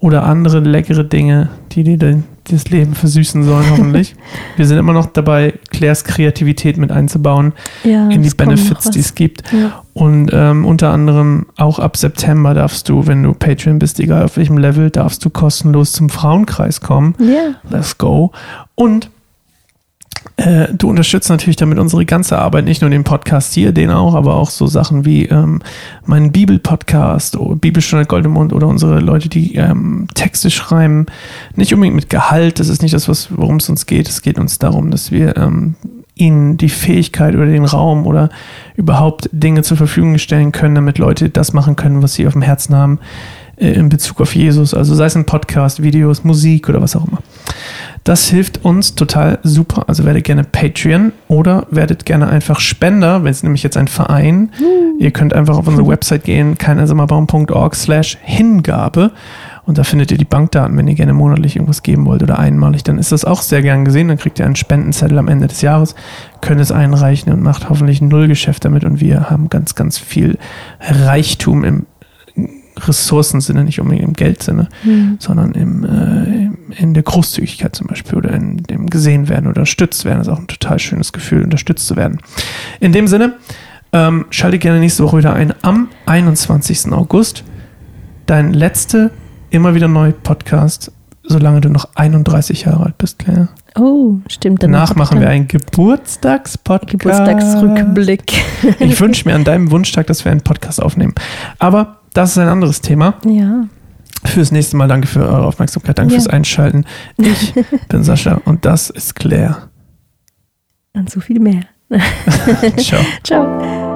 oder andere leckere Dinge, die dir das Leben versüßen sollen, hoffentlich. Wir sind immer noch dabei, Claires Kreativität mit einzubauen ja, in die Benefits, die es gibt. Ja. Und ähm, unter anderem auch ab September darfst du, wenn du Patreon bist, egal auf welchem Level, darfst du kostenlos zum Frauenkreis kommen. Ja. Let's go. Und äh, du unterstützt natürlich damit unsere ganze Arbeit, nicht nur den Podcast hier, den auch, aber auch so Sachen wie ähm, meinen Bibelpodcast oder Bibelstunde Goldemund oder unsere Leute, die ähm, Texte schreiben. Nicht unbedingt mit Gehalt, das ist nicht das, worum es uns geht. Es geht uns darum, dass wir ähm, ihnen die Fähigkeit oder den Raum oder überhaupt Dinge zur Verfügung stellen können, damit Leute das machen können, was sie auf dem Herzen haben äh, in Bezug auf Jesus. Also sei es ein Podcast, Videos, Musik oder was auch immer. Das hilft uns total super. Also werdet gerne Patreon oder werdet gerne einfach Spender. Wir sind nämlich jetzt ein Verein. Uh. Ihr könnt einfach auf unsere Website gehen, keinersammerbaum.org slash Hingabe. Und da findet ihr die Bankdaten, wenn ihr gerne monatlich irgendwas geben wollt oder einmalig, dann ist das auch sehr gern gesehen. Dann kriegt ihr einen Spendenzettel am Ende des Jahres, könnt es einreichen und macht hoffentlich ein Nullgeschäft damit. Und wir haben ganz, ganz viel Reichtum im Ressourcensinne, nicht unbedingt im Geldsinne, mhm. sondern im, äh, in der Großzügigkeit zum Beispiel oder in dem gesehen werden oder unterstützt werden. Das ist auch ein total schönes Gefühl, unterstützt zu werden. In dem Sinne, ähm, schalte gerne nächste Woche wieder ein am 21. August. Dein letzte, immer wieder neu Podcast, solange du noch 31 Jahre alt bist, Claire. Oh, stimmt. Danach machen wir einen Geburtstagspodcast. Geburtstagsrückblick. ich wünsche mir an deinem Wunschtag, dass wir einen Podcast aufnehmen. Aber das ist ein anderes Thema. Ja. Fürs nächste Mal danke für eure Aufmerksamkeit, danke ja. fürs Einschalten. Ich bin Sascha und das ist Claire. Und so viel mehr. Ciao. Ciao.